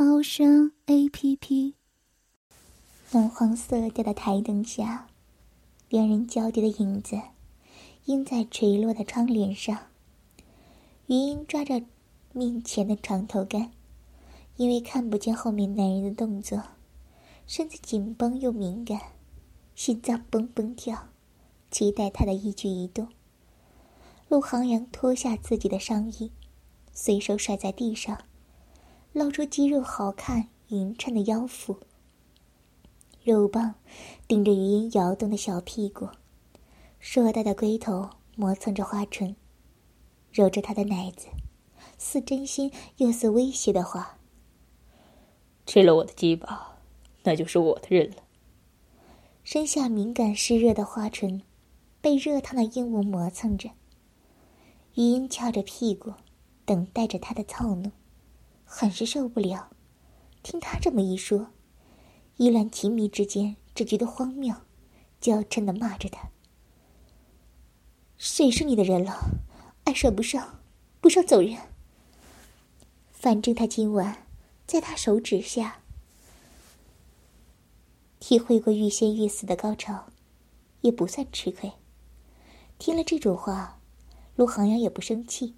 猫声 A P P。暖黄色调的台灯下，两人交叠的影子映在垂落的窗帘上。余音抓着面前的床头杆，因为看不见后面男人的动作，身子紧绷又敏感，心脏蹦蹦跳，期待他的一举一动。陆航阳脱下自己的上衣，随手甩在地上，露出肌肉好看、匀称的腰腹。肉棒顶着余音摇动的小屁股，硕大的龟头磨蹭着花唇，揉着她的奶子，似真心又似威胁的话：“吃了我的鸡巴，那就是我的人了。”身下敏感湿热的花唇，被热烫的硬物磨蹭着。余音翘着屁股，等待着他的操弄，很是受不了。听他这么一说，依兰情迷之间只觉得荒谬，娇嗔的骂着他：“谁是你的人了？爱上不上，不上走人。反正他今晚在他手指下体会过欲仙欲死的高潮，也不算吃亏。听了这种话。”陆航阳也不生气，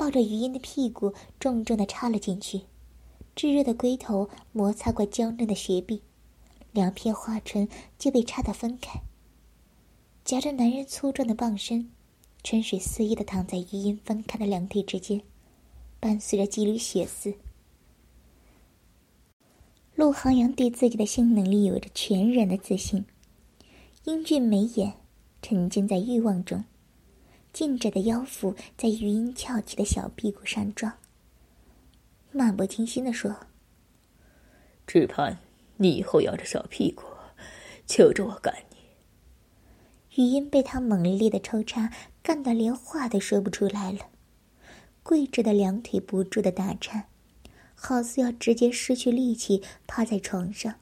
抱着余音的屁股重重的插了进去，炙热的龟头摩擦过娇嫩的穴壁，两片花唇就被插得分开。夹着男人粗壮的棒身，春水肆意的躺在余音分开的两腿之间，伴随着几缕血丝。陆航阳对自己的性能力有着全然的自信，英俊眉眼，沉浸在欲望中。静着的腰腹在余音翘起的小屁股上撞，漫不经心的说：“只盼你以后摇着小屁股，求着我干你。”余音被他猛烈的抽插干得连话都说不出来了，跪着的两腿不住的打颤，好似要直接失去力气，趴在床上。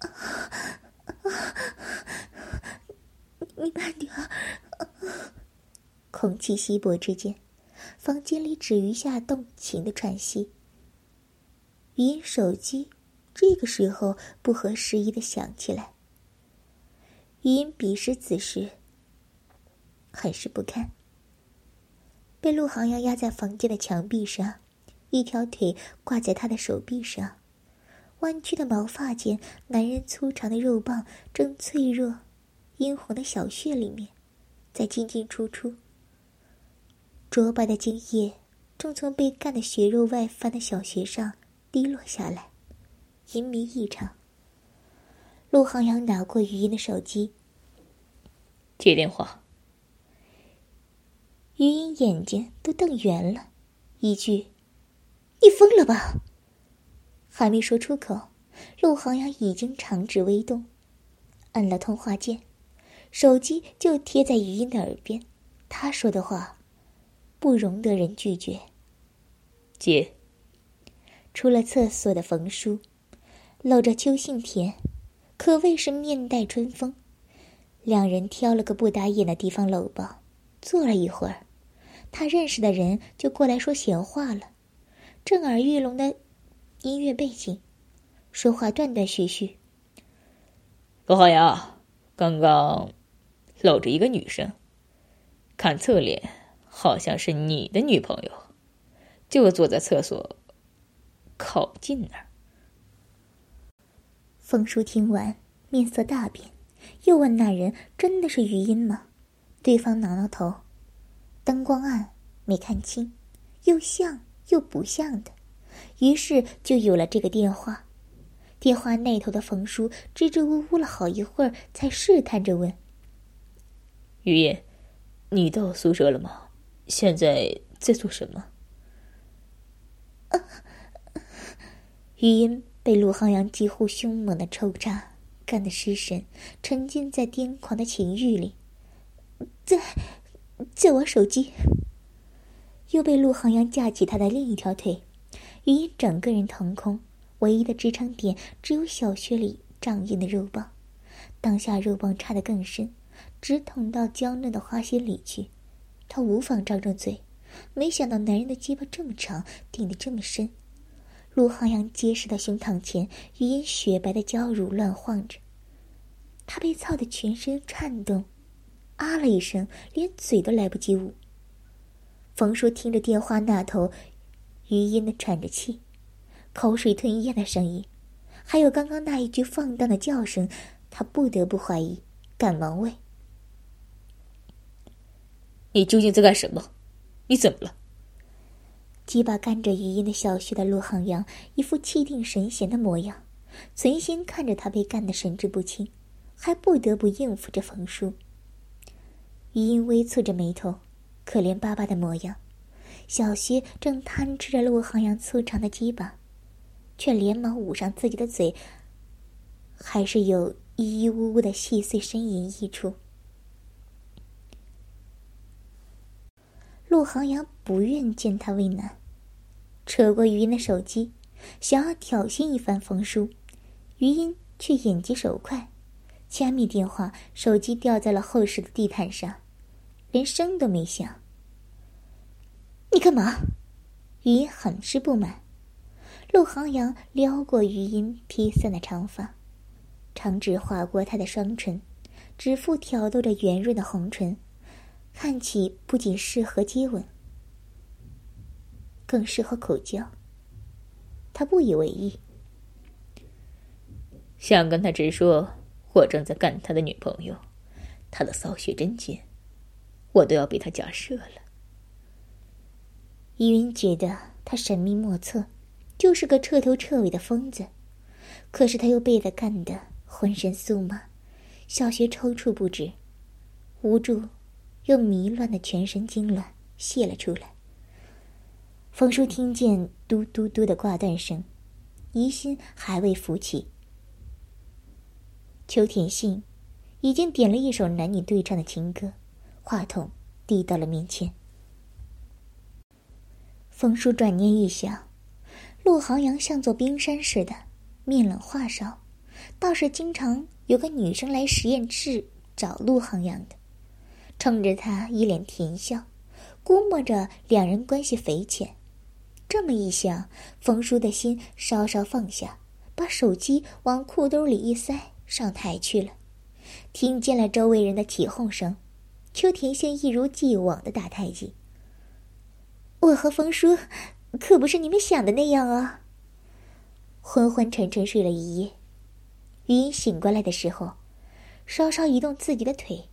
你慢点。空气稀薄之间，房间里只余下动情的喘息。语音手机这个时候不合时宜的响起来。语音彼时此时很是不堪，被陆航阳压在房间的墙壁上，一条腿挂在他的手臂上，弯曲的毛发间，男人粗长的肉棒正脆弱、殷红的小穴里面，在进进出出。浊白的精液正从被干的血肉外翻的小穴上滴落下来，淫迷异常。陆航阳拿过余音的手机，接电话。余音眼睛都瞪圆了，一句：“你疯了吧？”还没说出口，陆航阳已经长指微动，按了通话键，手机就贴在余音的耳边。他说的话。不容得人拒绝。姐，出了厕所的冯叔，搂着邱信田，可谓是面带春风。两人挑了个不打眼的地方搂抱，坐了一会儿，他认识的人就过来说闲话了。震耳欲聋的音乐背景，说话断断续续。罗浩洋，刚刚搂着一个女生，看侧脸。好像是你的女朋友，就坐在厕所靠近那儿。风叔听完，面色大变，又问那人：“真的是余音吗？”对方挠挠头，灯光暗，没看清，又像又不像的，于是就有了这个电话。电话那头的冯叔支支吾吾了好一会儿，才试探着问：“余音，你到宿舍了吗？”现在在做什么？余音被陆航阳几乎凶猛的抽插干得失神，沉浸在癫狂的情欲里。在，在玩手机。又被陆航阳架起他的另一条腿，余音整个人腾空，唯一的支撑点只有小穴里胀硬的肉棒。当下肉棒插得更深，直捅到娇嫩的花心里去。他无妨张张嘴，没想到男人的鸡巴这么长，顶得这么深。陆航阳结实的胸膛前，余音雪白的娇乳乱晃着。他被操得全身颤动，啊了一声，连嘴都来不及捂。冯叔听着电话那头，余音的喘着气，口水吞咽的声音，还有刚刚那一句放荡的叫声，他不得不怀疑，赶忙问：“你究竟在干什么？你怎么了？”鸡巴干着余音的小穴的陆航阳，一副气定神闲的模样，存心看着他被干得神志不清，还不得不应付着冯叔。余音微蹙着眉头。可怜巴巴的模样，小薛正贪吃着陆航阳粗长的鸡巴，却连忙捂上自己的嘴，还是有咿咿呜呜的细碎呻吟溢出。陆航阳不愿见他为难，扯过余音的手机，想要挑衅一番冯叔，余音却眼疾手快，掐灭电话，手机掉在了后室的地毯上。连声都没响。你干嘛？余音很是不满。陆航阳撩过余音披散的长发，长指划过她的双唇，指腹挑逗着圆润的红唇，看起不仅适合接吻，更适合口交。他不以为意，想跟他直说，我正在干他的女朋友，他的骚穴真尖。我都要被他假设了。依云觉得他神秘莫测，就是个彻头彻尾的疯子，可是他又被他干得浑身酥麻，小穴抽搐不止，无助又迷乱的全身痉挛泄了出来。冯叔听见嘟嘟嘟的挂断声，疑心还未浮起。邱田信已经点了一首男女对唱的情歌。话筒递到了面前，冯叔转念一想，陆航阳像座冰山似的，面冷话少，倒是经常有个女生来实验室找陆航阳的，冲着他一脸甜笑，估摸着两人关系匪浅。这么一想，冯叔的心稍稍放下，把手机往裤兜里一塞，上台去了。听见了周围人的起哄声。邱田宪一如既往的打太极。我和冯叔，可不是你们想的那样啊。昏昏沉沉睡了一夜，余音醒过来的时候，稍稍移动自己的腿，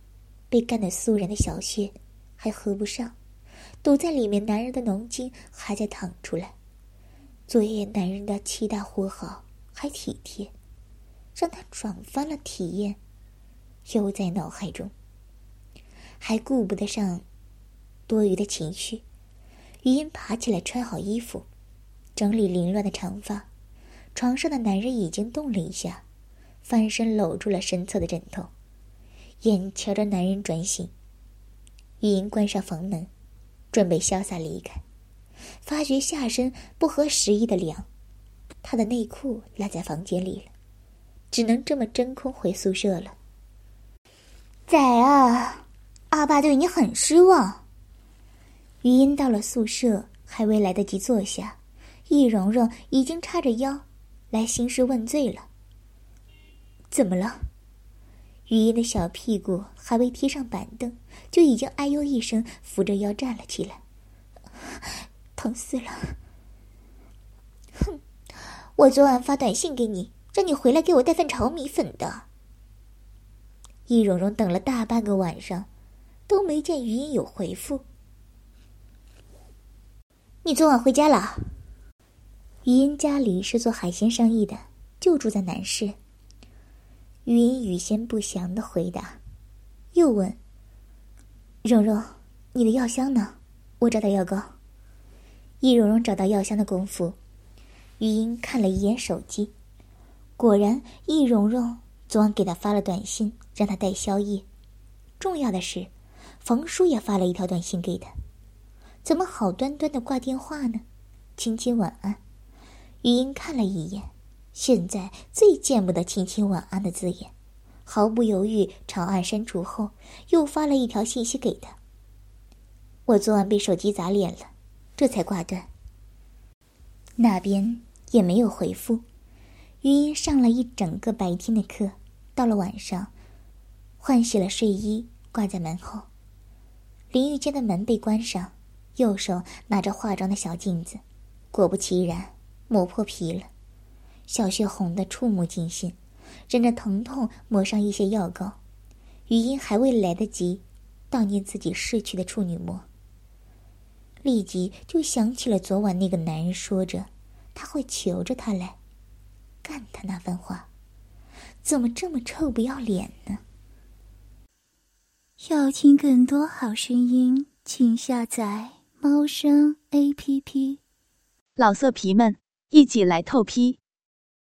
被干得酥软的小穴还合不上，堵在里面，男人的浓精还在淌出来。昨夜男人的七大活好，还体贴，让他转翻了体验，又在脑海中。还顾不得上多余的情绪，余音爬起来，穿好衣服，整理凌乱的长发。床上的男人已经动了一下，翻身搂住了身侧的枕头，眼瞧着男人转醒，余音关上房门，准备潇洒离开，发觉下身不合时宜的凉，他的内裤落在房间里了，只能这么真空回宿舍了。仔啊！阿爸对你很失望。余音到了宿舍，还未来得及坐下，易蓉蓉已经叉着腰来兴师问罪了。怎么了？余音的小屁股还未贴上板凳，就已经哎呦一声，扶着腰站了起来。疼死了！哼，我昨晚发短信给你，让你回来给我带份炒米粉的。易蓉蓉等了大半个晚上。都没见余音有回复。你昨晚回家了？余音家里是做海鲜生意的，就住在南市。余音语先不详的回答，又问：“蓉蓉，你的药箱呢？我找到药膏。”易蓉蓉找到药箱的功夫，余音看了一眼手机，果然，易蓉蓉昨晚给他发了短信，让他带宵夜。重要的是，冯叔也发了一条短信给他。怎么好端端的挂电话呢？亲亲晚安。语音看了一眼，现在最见不得亲亲晚安的字眼，毫不犹豫长按删除后，又发了一条信息给他。我昨晚被手机砸脸了，这才挂断。那边也没有回复。余音上了一整个白天的课，到了晚上，换洗了睡衣，挂在门后。淋浴间的门被关上，右手拿着化妆的小镜子，果不其然，磨破皮了，小穴红的触目惊心，忍着疼痛抹上一些药膏。余音还未来得及悼念自己逝去的处女膜，立即就想起了昨晚那个男人说着他会求着他来。干他那番话，怎么这么臭不要脸呢？要听更多好声音，请下载猫声 A P P。老色皮们，一起来透批！